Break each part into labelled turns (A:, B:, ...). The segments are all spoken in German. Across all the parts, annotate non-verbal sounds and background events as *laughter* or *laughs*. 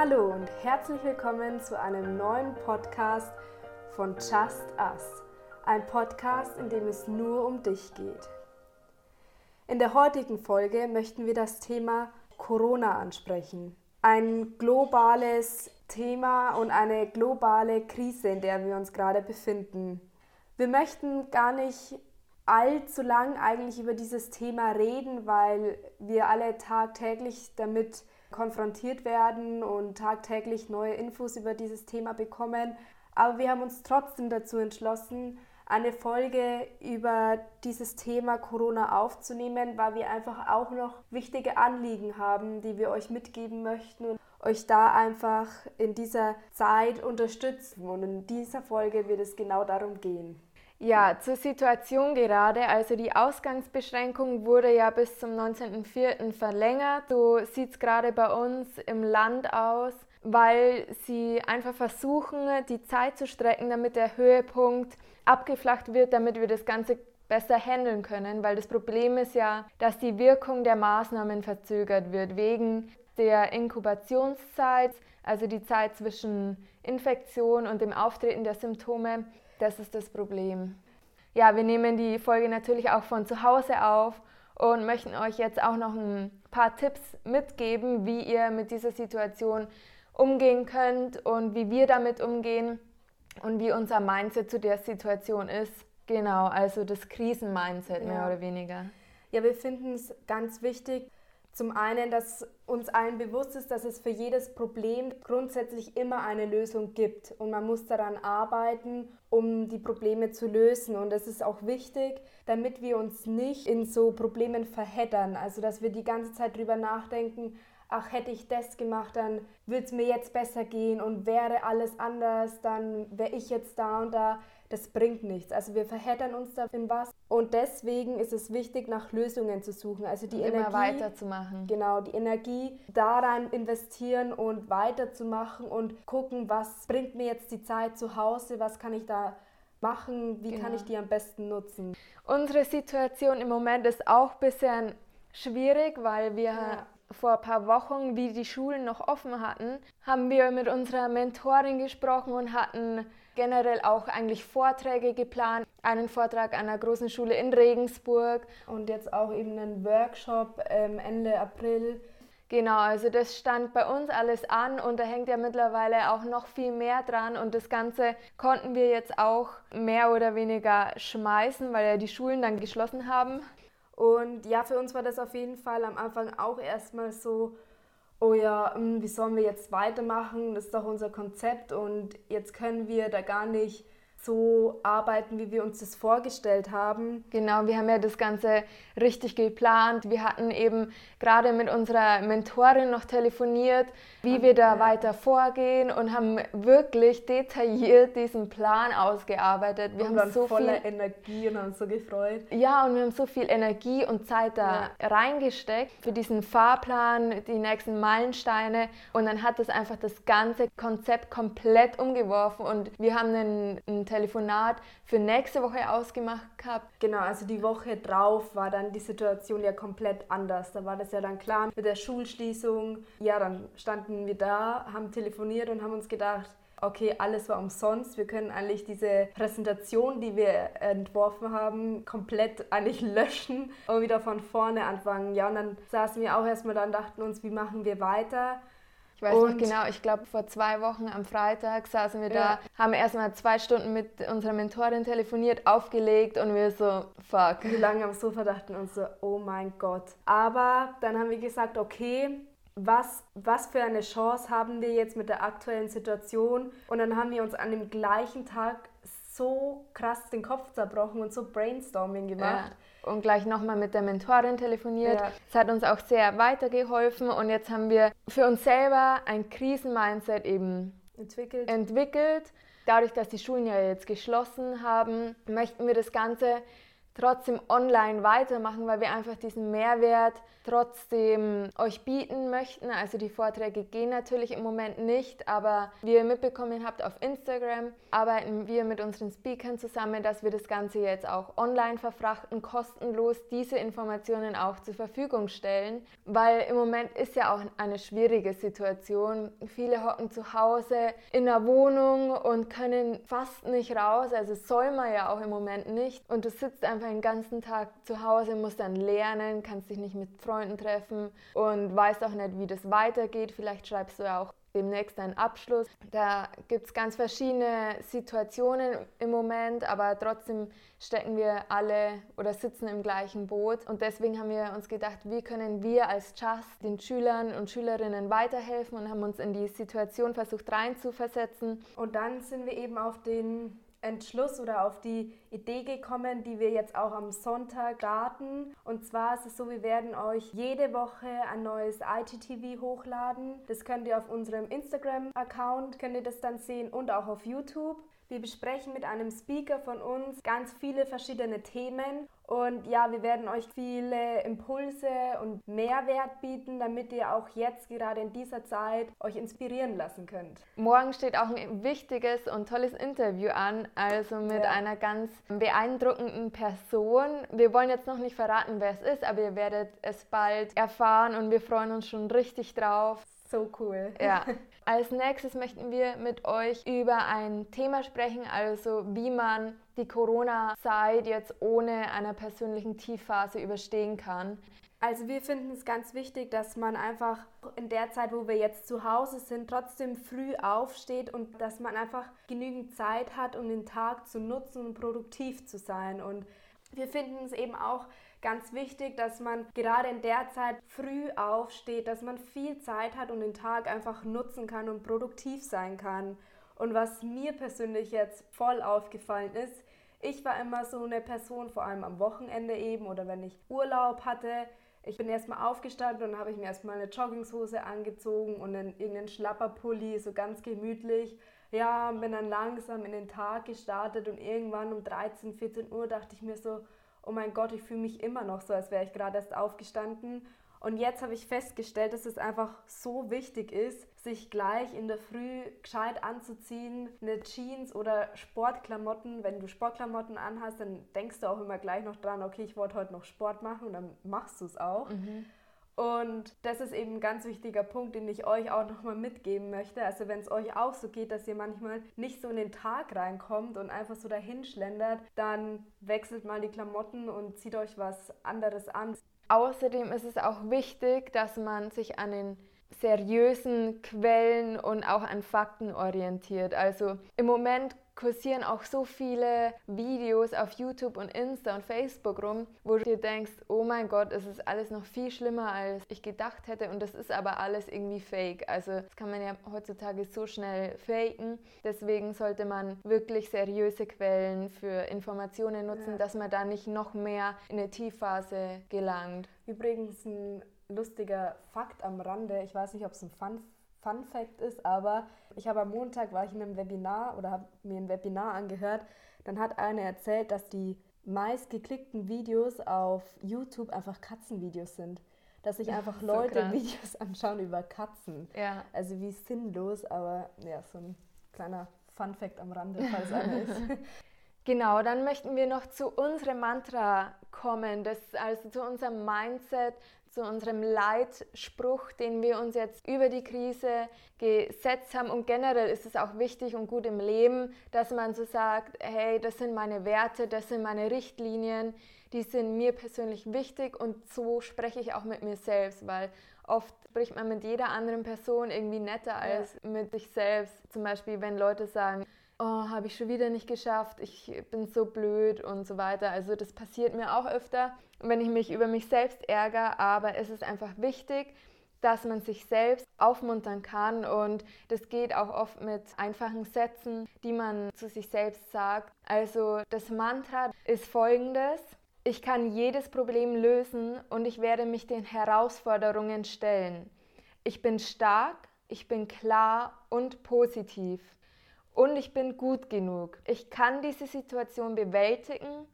A: Hallo und herzlich willkommen zu einem neuen Podcast von Just Us. Ein Podcast, in dem es nur um dich geht. In der heutigen Folge möchten wir das Thema Corona ansprechen. Ein globales Thema und eine globale Krise, in der wir uns gerade befinden. Wir möchten gar nicht allzu lang eigentlich über dieses Thema reden, weil wir alle tagtäglich damit konfrontiert werden und tagtäglich neue Infos über dieses Thema bekommen. Aber wir haben uns trotzdem dazu entschlossen, eine Folge über dieses Thema Corona aufzunehmen, weil wir einfach auch noch wichtige Anliegen haben, die wir euch mitgeben möchten und euch da einfach in dieser Zeit unterstützen. Und in dieser Folge wird es genau darum gehen.
B: Ja, zur Situation gerade. Also die Ausgangsbeschränkung wurde ja bis zum 19.04. verlängert. So sieht es gerade bei uns im Land aus, weil sie einfach versuchen, die Zeit zu strecken, damit der Höhepunkt abgeflacht wird, damit wir das Ganze besser handeln können, weil das Problem ist ja, dass die Wirkung der Maßnahmen verzögert wird wegen der Inkubationszeit, also die Zeit zwischen Infektion und dem Auftreten der Symptome. Das ist das Problem. Ja, wir nehmen die Folge natürlich auch von zu Hause auf und möchten euch jetzt auch noch ein paar Tipps mitgeben, wie ihr mit dieser Situation umgehen könnt und wie wir damit umgehen und wie unser Mindset zu der Situation ist. Genau, also das Krisen-Mindset mehr oder weniger.
A: Ja, wir finden es ganz wichtig, zum einen, dass uns allen bewusst ist, dass es für jedes Problem grundsätzlich immer eine Lösung gibt und man muss daran arbeiten, um die Probleme zu lösen. Und das ist auch wichtig, damit wir uns nicht in so Problemen verheddern. Also, dass wir die ganze Zeit drüber nachdenken, ach, hätte ich das gemacht, dann würde es mir jetzt besser gehen und wäre alles anders, dann wäre ich jetzt da und da das bringt nichts. Also wir verheddern uns da in was und deswegen ist es wichtig, nach Lösungen zu suchen. Also die
B: und
A: Energie
B: immer weiterzumachen.
A: Genau, die Energie daran investieren und weiterzumachen und gucken, was bringt mir jetzt die Zeit zu Hause, was kann ich da machen, wie genau. kann ich die am besten nutzen.
B: Unsere Situation im Moment ist auch ein bisschen schwierig, weil wir ja vor ein paar Wochen, wie die Schulen noch offen hatten, haben wir mit unserer Mentorin gesprochen und hatten generell auch eigentlich Vorträge geplant. Einen Vortrag an einer großen Schule in Regensburg.
A: Und jetzt auch eben einen Workshop ähm, Ende April.
B: Genau, also das stand bei uns alles an und da hängt ja mittlerweile auch noch viel mehr dran und das Ganze konnten wir jetzt auch mehr oder weniger schmeißen, weil ja die Schulen dann geschlossen haben.
A: Und ja, für uns war das auf jeden Fall am Anfang auch erstmal so, oh ja, hm, wie sollen wir jetzt weitermachen? Das ist doch unser Konzept und jetzt können wir da gar nicht so arbeiten, wie wir uns das vorgestellt haben.
B: Genau, wir haben ja das Ganze richtig geplant. Wir hatten eben gerade mit unserer Mentorin noch telefoniert, wie wir da weiter vorgehen und haben wirklich detailliert diesen Plan ausgearbeitet.
A: Wir und haben so voller viel Energie und haben uns so gefreut.
B: Ja, und wir haben so viel Energie und Zeit da ja. reingesteckt für diesen Fahrplan, die nächsten Meilensteine und dann hat das einfach das ganze Konzept komplett umgeworfen und wir haben einen, einen Telefonat für nächste Woche ausgemacht gehabt.
A: Genau, also die Woche drauf war dann die Situation ja komplett anders. Da war das ja dann klar mit der Schulschließung. Ja, dann standen wir da, haben telefoniert und haben uns gedacht, okay, alles war umsonst. Wir können eigentlich diese Präsentation, die wir entworfen haben, komplett eigentlich löschen und wieder von vorne anfangen. Ja, und dann saßen wir auch erstmal da und dachten uns, wie machen wir weiter?
B: Ich weiß und noch genau, ich glaube vor zwei Wochen am Freitag saßen wir ja. da, haben erstmal zwei Stunden mit unserer Mentorin telefoniert, aufgelegt und wir so, fuck.
A: Wie lange am Sofa dachten uns so, oh mein Gott. Aber dann haben wir gesagt, okay, was, was für eine Chance haben wir jetzt mit der aktuellen Situation? Und dann haben wir uns an dem gleichen Tag so krass den Kopf zerbrochen und so Brainstorming gemacht.
B: Ja und gleich nochmal mit der Mentorin telefoniert. Ja. Das hat uns auch sehr weitergeholfen und jetzt haben wir für uns selber ein Krisenmindset eben entwickelt. entwickelt. Dadurch, dass die Schulen ja jetzt geschlossen haben, möchten wir das Ganze trotzdem online weitermachen, weil wir einfach diesen Mehrwert trotzdem euch bieten möchten. Also die Vorträge gehen natürlich im Moment nicht, aber wie ihr mitbekommen habt auf Instagram, arbeiten wir mit unseren Speakern zusammen, dass wir das Ganze jetzt auch online verfrachten, kostenlos diese Informationen auch zur Verfügung stellen, weil im Moment ist ja auch eine schwierige Situation. Viele hocken zu Hause in der Wohnung und können fast nicht raus, also soll man ja auch im Moment nicht und du sitzt einfach den ganzen Tag zu Hause, musst dann lernen, kannst dich nicht mit Freunden treffen und weißt auch nicht, wie das weitergeht. Vielleicht schreibst du ja auch demnächst einen Abschluss. Da gibt es ganz verschiedene Situationen im Moment, aber trotzdem stecken wir alle oder sitzen im gleichen Boot. Und deswegen haben wir uns gedacht, wie können wir als Just den Schülern und Schülerinnen weiterhelfen und haben uns in die Situation versucht reinzuversetzen.
A: Und dann sind wir eben auf den Entschluss oder auf die Idee gekommen, die wir jetzt auch am Sonntag starten. Und zwar ist es so, wir werden euch jede Woche ein neues IGTV hochladen. Das könnt ihr auf unserem Instagram-Account, könnt ihr das dann sehen und auch auf YouTube. Wir besprechen mit einem Speaker von uns ganz viele verschiedene Themen und ja, wir werden euch viele Impulse und Mehrwert bieten, damit ihr auch jetzt gerade in dieser Zeit euch inspirieren lassen könnt.
B: Morgen steht auch ein wichtiges und tolles Interview an, also mit ja. einer ganz beeindruckenden Person. Wir wollen jetzt noch nicht verraten, wer es ist, aber ihr werdet es bald erfahren und wir freuen uns schon richtig drauf.
A: So cool.
B: Ja. *laughs* Als nächstes möchten wir mit euch über ein Thema sprechen, also wie man die Corona-Zeit jetzt ohne einer persönlichen Tiefphase überstehen kann.
A: Also wir finden es ganz wichtig, dass man einfach in der Zeit, wo wir jetzt zu Hause sind, trotzdem früh aufsteht und dass man einfach genügend Zeit hat, um den Tag zu nutzen und produktiv zu sein. Und wir finden es eben auch ganz wichtig, dass man gerade in der Zeit früh aufsteht, dass man viel Zeit hat und den Tag einfach nutzen kann und produktiv sein kann. Und was mir persönlich jetzt voll aufgefallen ist, ich war immer so eine Person, vor allem am Wochenende eben oder wenn ich Urlaub hatte. Ich bin erstmal aufgestanden und habe ich mir erstmal eine Jogginghose angezogen und einen, irgendeinen Schlapperpulli, so ganz gemütlich. Ja, bin dann langsam in den Tag gestartet und irgendwann um 13, 14 Uhr dachte ich mir so, oh mein Gott, ich fühle mich immer noch so, als wäre ich gerade erst aufgestanden. Und jetzt habe ich festgestellt, dass es einfach so wichtig ist, sich gleich in der Früh gescheit anzuziehen, eine Jeans oder Sportklamotten. Wenn du Sportklamotten anhast, dann denkst du auch immer gleich noch dran, okay, ich wollte heute noch Sport machen und dann machst du es auch. Mhm. Und das ist eben ein ganz wichtiger Punkt, den ich euch auch nochmal mitgeben möchte. Also wenn es euch auch so geht, dass ihr manchmal nicht so in den Tag reinkommt und einfach so dahin schlendert, dann wechselt mal die Klamotten und zieht euch was anderes an.
B: Außerdem ist es auch wichtig, dass man sich an den seriösen Quellen und auch an Fakten orientiert. Also im Moment kursieren auch so viele Videos auf YouTube und Insta und Facebook rum, wo du dir denkst, oh mein Gott, es ist alles noch viel schlimmer, als ich gedacht hätte und das ist aber alles irgendwie fake. Also das kann man ja heutzutage so schnell faken. Deswegen sollte man wirklich seriöse Quellen für Informationen nutzen, ja. dass man da nicht noch mehr in eine Tiefphase gelangt.
A: Übrigens ein lustiger Fakt am Rande, ich weiß nicht, ob es ein Fun Fun Fact ist, aber ich habe am Montag war ich in einem Webinar oder habe mir ein Webinar angehört. Dann hat eine erzählt, dass die meist geklickten Videos auf YouTube einfach Katzenvideos sind. Dass sich einfach Leute so Videos *laughs* anschauen über Katzen. Ja. Also wie sinnlos, aber ja, so ein kleiner Fun Fact am Rande, falls einer ist. *laughs*
B: Genau, dann möchten wir noch zu unserem Mantra kommen, das also zu unserem Mindset, zu unserem Leitspruch, den wir uns jetzt über die Krise gesetzt haben. Und generell ist es auch wichtig und gut im Leben, dass man so sagt, hey, das sind meine Werte, das sind meine Richtlinien, die sind mir persönlich wichtig und so spreche ich auch mit mir selbst, weil oft spricht man mit jeder anderen Person irgendwie netter als ja. mit sich selbst. Zum Beispiel, wenn Leute sagen, oh, habe ich schon wieder nicht geschafft, ich bin so blöd und so weiter. Also das passiert mir auch öfter, wenn ich mich über mich selbst ärgere, aber es ist einfach wichtig, dass man sich selbst aufmuntern kann und das geht auch oft mit einfachen Sätzen, die man zu sich selbst sagt. Also das Mantra ist folgendes. Ich kann jedes Problem lösen und ich werde mich den Herausforderungen stellen. Ich bin stark, ich bin klar und positiv und ich bin gut genug. Ich kann diese Situation bewältigen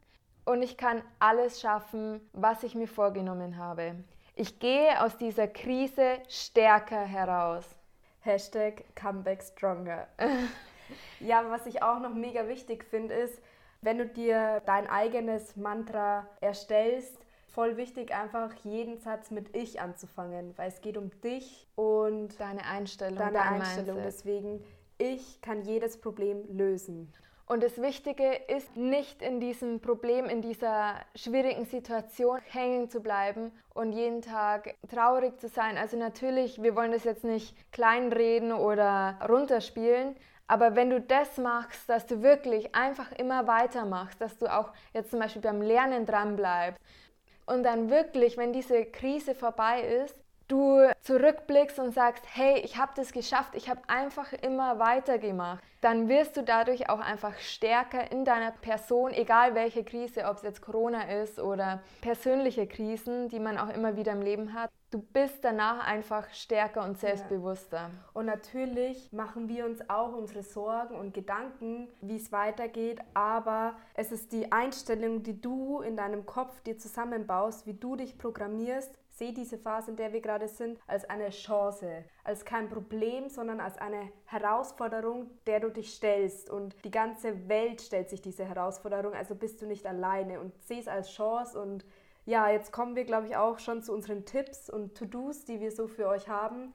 B: und ich kann alles schaffen, was ich mir vorgenommen habe. Ich gehe aus dieser Krise stärker heraus.
A: Hashtag Comeback Stronger. *laughs* ja, was ich auch noch mega wichtig finde, ist, wenn du dir dein eigenes Mantra erstellst, voll wichtig, einfach jeden Satz mit Ich anzufangen, weil es geht um dich und
B: deine Einstellung.
A: Deine dein Einstellung. Mindset. Deswegen, ich kann jedes Problem lösen.
B: Und das Wichtige ist nicht in diesem Problem, in dieser schwierigen Situation hängen zu bleiben und jeden Tag traurig zu sein. Also natürlich, wir wollen das jetzt nicht kleinreden oder runterspielen, aber wenn du das machst, dass du wirklich einfach immer weitermachst, dass du auch jetzt zum Beispiel beim Lernen dran bleibst und dann wirklich, wenn diese Krise vorbei ist, du zurückblickst und sagst, hey, ich habe das geschafft, ich habe einfach immer weitergemacht, dann wirst du dadurch auch einfach stärker in deiner Person, egal welche Krise, ob es jetzt Corona ist oder persönliche Krisen, die man auch immer wieder im Leben hat. Du bist danach einfach stärker und selbstbewusster. Ja.
A: Und natürlich machen wir uns auch unsere Sorgen und Gedanken, wie es weitergeht, aber es ist die Einstellung, die du in deinem Kopf dir zusammenbaust, wie du dich programmierst, sehe diese Phase, in der wir gerade sind, als eine Chance, als kein Problem, sondern als eine Herausforderung, der du dich stellst. Und die ganze Welt stellt sich diese Herausforderung, also bist du nicht alleine und sehe es als Chance. Und ja, jetzt kommen wir, glaube ich, auch schon zu unseren Tipps und To-Dos, die wir so für euch haben.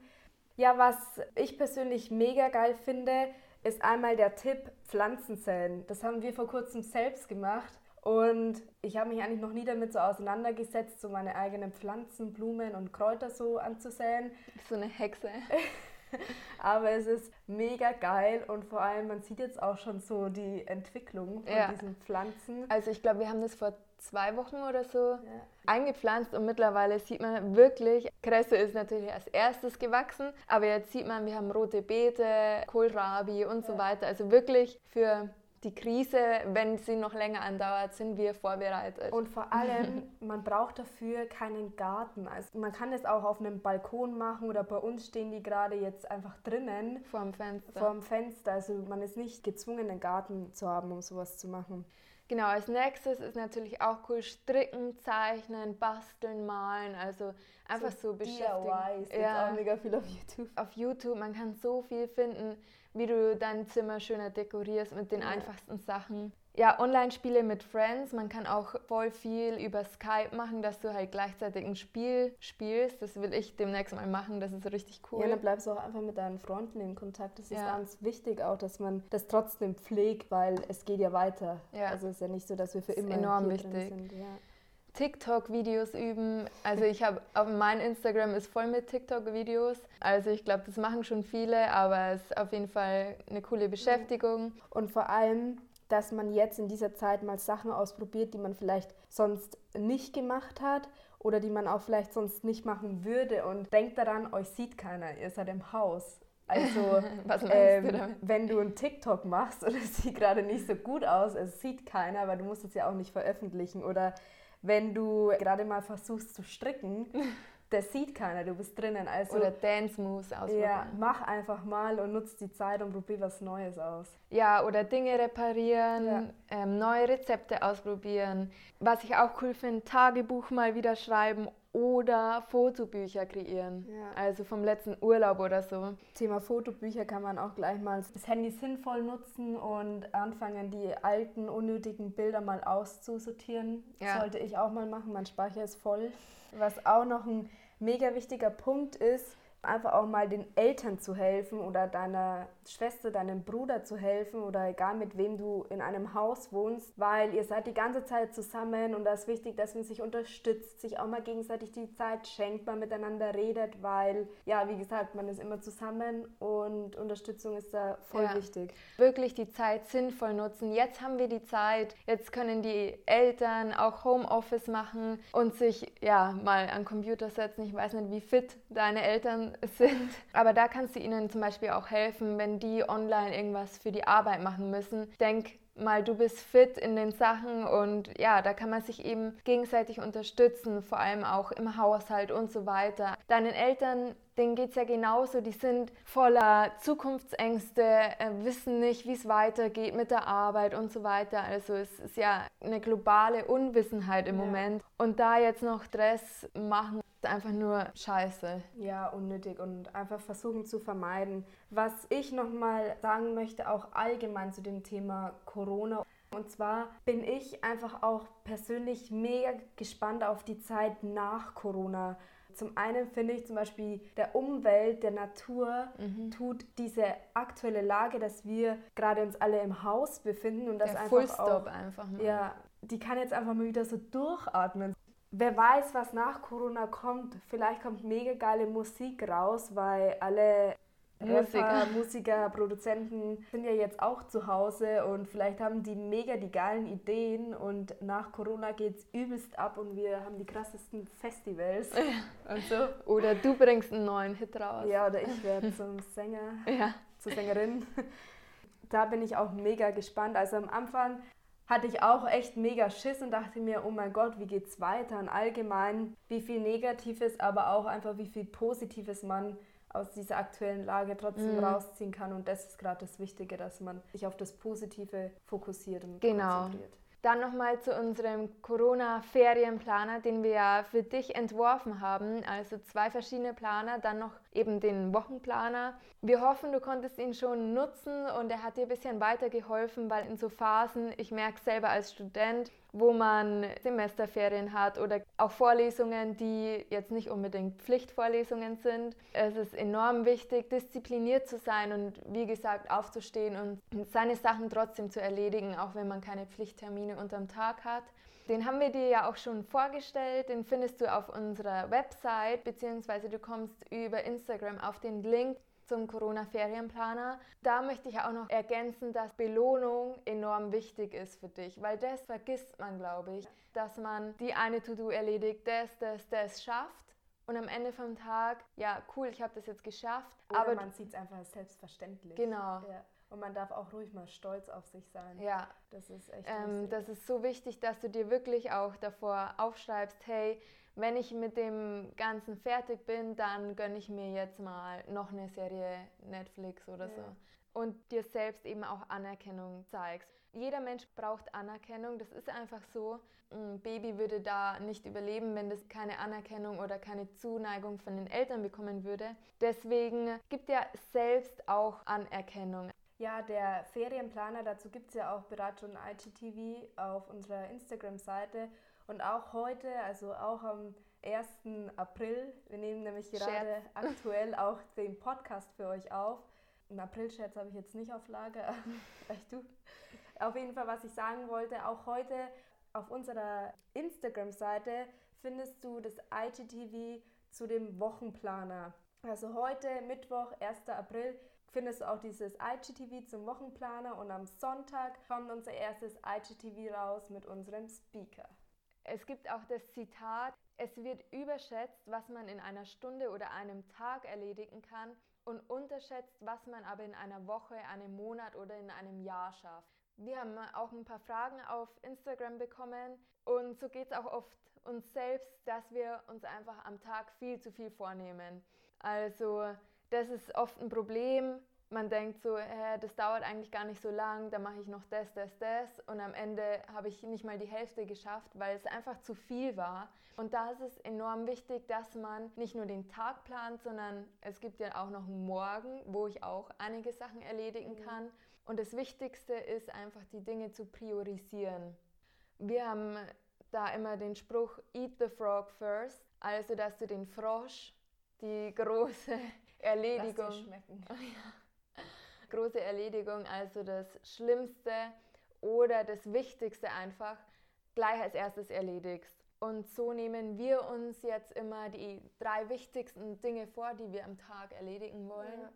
A: Ja, was ich persönlich mega geil finde, ist einmal der Tipp Pflanzen säen. Das haben wir vor kurzem selbst gemacht und ich habe mich eigentlich noch nie damit so auseinandergesetzt, so meine eigenen Pflanzen, Blumen und Kräuter so anzusäen.
B: So eine Hexe. *laughs*
A: Aber es ist mega geil und vor allem, man sieht jetzt auch schon so die Entwicklung von ja. diesen Pflanzen.
B: Also ich glaube, wir haben das vor zwei Wochen oder so ja. eingepflanzt und mittlerweile sieht man wirklich, Kresse ist natürlich als erstes gewachsen, aber jetzt sieht man, wir haben rote Beete, Kohlrabi und so weiter. Also wirklich für die Krise, wenn sie noch länger andauert, sind wir vorbereitet.
A: Und vor allem, *laughs* man braucht dafür keinen Garten. Also man kann es auch auf einem Balkon machen oder bei uns stehen die gerade jetzt einfach drinnen.
B: Vor dem Fenster.
A: Vor dem Fenster. Also man ist nicht gezwungen, einen Garten zu haben, um sowas zu machen.
B: Genau, als nächstes ist natürlich auch cool stricken, zeichnen, basteln, malen, also einfach so, so beschäftigen.
A: DIYs, ja. auch mega viel auf YouTube.
B: Auf YouTube, man kann so viel finden wie du dein Zimmer schöner dekorierst mit den ja. einfachsten Sachen. Ja, Online-Spiele mit Friends. Man kann auch voll viel über Skype machen, dass du halt gleichzeitig ein Spiel spielst. Das will ich demnächst mal machen. Das ist richtig cool.
A: Ja, dann bleibst du auch einfach mit deinen Freunden in Kontakt. Das ist ja. ganz wichtig auch, dass man das trotzdem pflegt, weil es geht ja weiter. Ja. Also es ist ja nicht so, dass wir für immer
B: enorm hier wichtig. sind. Ja. TikTok-Videos üben. Also ich habe, mein Instagram ist voll mit TikTok-Videos. Also ich glaube, das machen schon viele, aber es ist auf jeden Fall eine coole Beschäftigung.
A: Und vor allem, dass man jetzt in dieser Zeit mal Sachen ausprobiert, die man vielleicht sonst nicht gemacht hat oder die man auch vielleicht sonst nicht machen würde. Und denkt daran, euch sieht keiner, ihr seid im Haus. Also, *laughs* ähm, du wenn du einen TikTok machst *laughs* und es sieht gerade nicht so gut aus, es sieht keiner, aber du musst es ja auch nicht veröffentlichen. Oder wenn du gerade mal versuchst zu stricken, *laughs* das sieht keiner, du bist drinnen. Also,
B: Oder Dance Moves ausprobieren.
A: Ja, mach einfach mal und nutz die Zeit und probier was Neues aus.
B: Ja, oder Dinge reparieren, ja. ähm, neue Rezepte ausprobieren. Was ich auch cool finde, Tagebuch mal wieder schreiben oder Fotobücher kreieren. Ja. Also vom letzten Urlaub oder so.
A: Thema Fotobücher kann man auch gleich mal das Handy sinnvoll nutzen und anfangen, die alten, unnötigen Bilder mal auszusortieren. Ja. Sollte ich auch mal machen. Mein Speicher ist voll. Was auch noch ein mega wichtiger Punkt ist, einfach auch mal den Eltern zu helfen oder deiner Schwester, deinem Bruder zu helfen oder egal mit wem du in einem Haus wohnst, weil ihr seid die ganze Zeit zusammen und da ist wichtig, dass man sich unterstützt, sich auch mal gegenseitig die Zeit schenkt, man miteinander redet, weil ja, wie gesagt, man ist immer zusammen und Unterstützung ist da voll ja. wichtig.
B: Wirklich die Zeit sinnvoll nutzen. Jetzt haben wir die Zeit, jetzt können die Eltern auch Homeoffice machen und sich ja mal an Computer setzen. Ich weiß nicht, wie fit deine Eltern sind. *laughs* Aber da kannst du ihnen zum Beispiel auch helfen, wenn die online irgendwas für die Arbeit machen müssen. Denk mal, du bist fit in den Sachen und ja, da kann man sich eben gegenseitig unterstützen, vor allem auch im Haushalt und so weiter. Deinen Eltern denen geht es ja genauso. Die sind voller Zukunftsängste, äh, wissen nicht, wie es weitergeht mit der Arbeit und so weiter. Also es ist ja eine globale Unwissenheit im ja. Moment. Und da jetzt noch Stress machen, ist einfach nur scheiße.
A: Ja, unnötig und einfach versuchen zu vermeiden. Was ich nochmal sagen möchte, auch allgemein zu dem Thema Corona. Und zwar bin ich einfach auch persönlich mega gespannt auf die Zeit nach Corona. Zum einen finde ich zum Beispiel der Umwelt, der Natur mhm. tut diese aktuelle Lage, dass wir gerade uns alle im Haus befinden und das
B: der
A: einfach
B: Fullstop auch, einfach
A: mal. Ja, die kann jetzt einfach mal wieder so durchatmen. Wer weiß, was nach Corona kommt. Vielleicht kommt mega geile Musik raus, weil alle Musiker. Musiker, Produzenten sind ja jetzt auch zu Hause und vielleicht haben die mega die geilen Ideen und nach Corona geht es übelst ab und wir haben die krassesten Festivals
B: und so. Oder du bringst einen neuen Hit raus.
A: Ja, oder ich werde zum Sänger,
B: ja.
A: zur Sängerin. Da bin ich auch mega gespannt. Also am Anfang hatte ich auch echt mega Schiss und dachte mir, oh mein Gott, wie geht's weiter? Und allgemein, wie viel Negatives, aber auch einfach wie viel Positives man aus dieser aktuellen Lage trotzdem mhm. rausziehen kann. Und das ist gerade das Wichtige, dass man sich auf das Positive fokussiert und
B: genau.
A: konzentriert.
B: Dann nochmal zu unserem Corona-Ferienplaner, den wir ja für dich entworfen haben. Also zwei verschiedene Planer, dann noch eben den Wochenplaner. Wir hoffen, du konntest ihn schon nutzen und er hat dir ein bisschen weitergeholfen, weil in so Phasen, ich merke selber als Student, wo man Semesterferien hat oder auch Vorlesungen, die jetzt nicht unbedingt Pflichtvorlesungen sind. Es ist enorm wichtig, diszipliniert zu sein und wie gesagt aufzustehen und seine Sachen trotzdem zu erledigen, auch wenn man keine Pflichttermine unterm Tag hat. Den haben wir dir ja auch schon vorgestellt, den findest du auf unserer Website, beziehungsweise du kommst über Instagram auf den Link zum Corona-Ferienplaner. Da möchte ich auch noch ergänzen, dass Belohnung enorm wichtig ist für dich, weil das vergisst man, glaube ich, dass man die eine To-Do erledigt, das, das, das schafft und am Ende vom Tag, ja, cool, ich habe das jetzt geschafft.
A: Oder aber man sieht es einfach selbstverständlich.
B: Genau.
A: Ja. Und man darf auch ruhig mal stolz auf sich sein.
B: Ja.
A: Das ist echt
B: ähm, Das ist so wichtig, dass du dir wirklich auch davor aufschreibst, hey, wenn ich mit dem Ganzen fertig bin, dann gönne ich mir jetzt mal noch eine Serie Netflix oder ja. so. Und dir selbst eben auch Anerkennung zeigst. Jeder Mensch braucht Anerkennung, das ist einfach so. Ein Baby würde da nicht überleben, wenn das keine Anerkennung oder keine Zuneigung von den Eltern bekommen würde. Deswegen gibt er selbst auch Anerkennung.
A: Ja, der Ferienplaner, dazu gibt es ja auch bereits schon IGTV auf unserer Instagram-Seite. Und auch heute, also auch am 1. April, wir nehmen nämlich gerade Scherz. aktuell auch den Podcast für euch auf. Ein April-Scherz habe ich jetzt nicht auf Lager, *laughs* vielleicht du. Auf jeden Fall, was ich sagen wollte, auch heute auf unserer Instagram-Seite findest du das IGTV zu dem Wochenplaner. Also heute, Mittwoch, 1. April, findest du auch dieses IGTV zum Wochenplaner und am Sonntag kommt unser erstes IGTV raus mit unserem Speaker.
B: Es gibt auch das Zitat, es wird überschätzt, was man in einer Stunde oder einem Tag erledigen kann und unterschätzt, was man aber in einer Woche, einem Monat oder in einem Jahr schafft. Wir haben auch ein paar Fragen auf Instagram bekommen und so geht es auch oft uns selbst, dass wir uns einfach am Tag viel zu viel vornehmen. Also das ist oft ein Problem. Man denkt so, hä, das dauert eigentlich gar nicht so lang, dann mache ich noch das, das, das und am Ende habe ich nicht mal die Hälfte geschafft, weil es einfach zu viel war. Und da ist es enorm wichtig, dass man nicht nur den Tag plant, sondern es gibt ja auch noch einen Morgen, wo ich auch einige Sachen erledigen mhm. kann. Und das Wichtigste ist einfach die Dinge zu priorisieren. Wir haben da immer den Spruch Eat the Frog first, also dass du den Frosch, die große Erledigung. Lass
A: dir schmecken.
B: Oh *laughs* ja. Große Erledigung, also das Schlimmste oder das Wichtigste einfach gleich als erstes erledigst. Und so nehmen wir uns jetzt immer die drei wichtigsten Dinge vor, die wir am Tag erledigen wollen. Ja.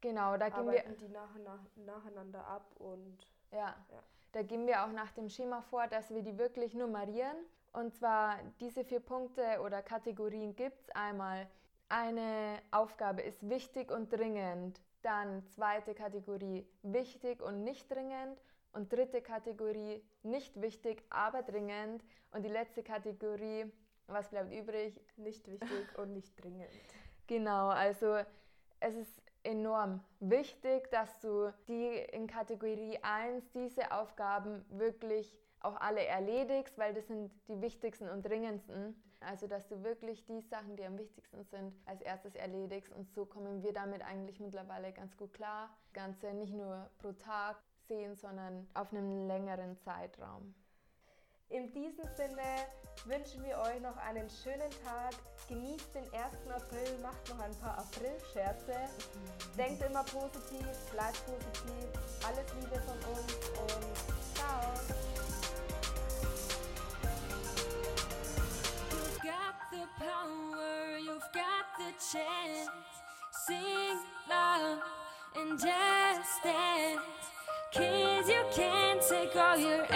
B: Genau, da gehen wir
A: die nach, nach, nacheinander ab und
B: ja, ja, da gehen wir auch nach dem Schema vor, dass wir die wirklich nummerieren. Und zwar diese vier Punkte oder Kategorien gibt es einmal eine Aufgabe ist wichtig und dringend. Dann zweite Kategorie wichtig und nicht dringend. Und dritte Kategorie nicht wichtig, aber dringend. Und die letzte Kategorie, was bleibt übrig?
A: Nicht wichtig und nicht dringend. *laughs*
B: Genau, also es ist enorm wichtig, dass du die in Kategorie 1 diese Aufgaben wirklich auch alle erledigst, weil das sind die wichtigsten und dringendsten. Also, dass du wirklich die Sachen, die am wichtigsten sind, als erstes erledigst. Und so kommen wir damit eigentlich mittlerweile ganz gut klar. Das Ganze nicht nur pro Tag sehen, sondern auf einem längeren Zeitraum.
A: In diesem Sinne wünschen wir euch noch einen schönen Tag. Genießt den 1. April, macht noch ein paar April-Scherze. Denkt immer positiv, bleibt positiv. Alles Liebe von uns und ciao. You've got the chance. Sing loud and just dance. Kids, you can't take all your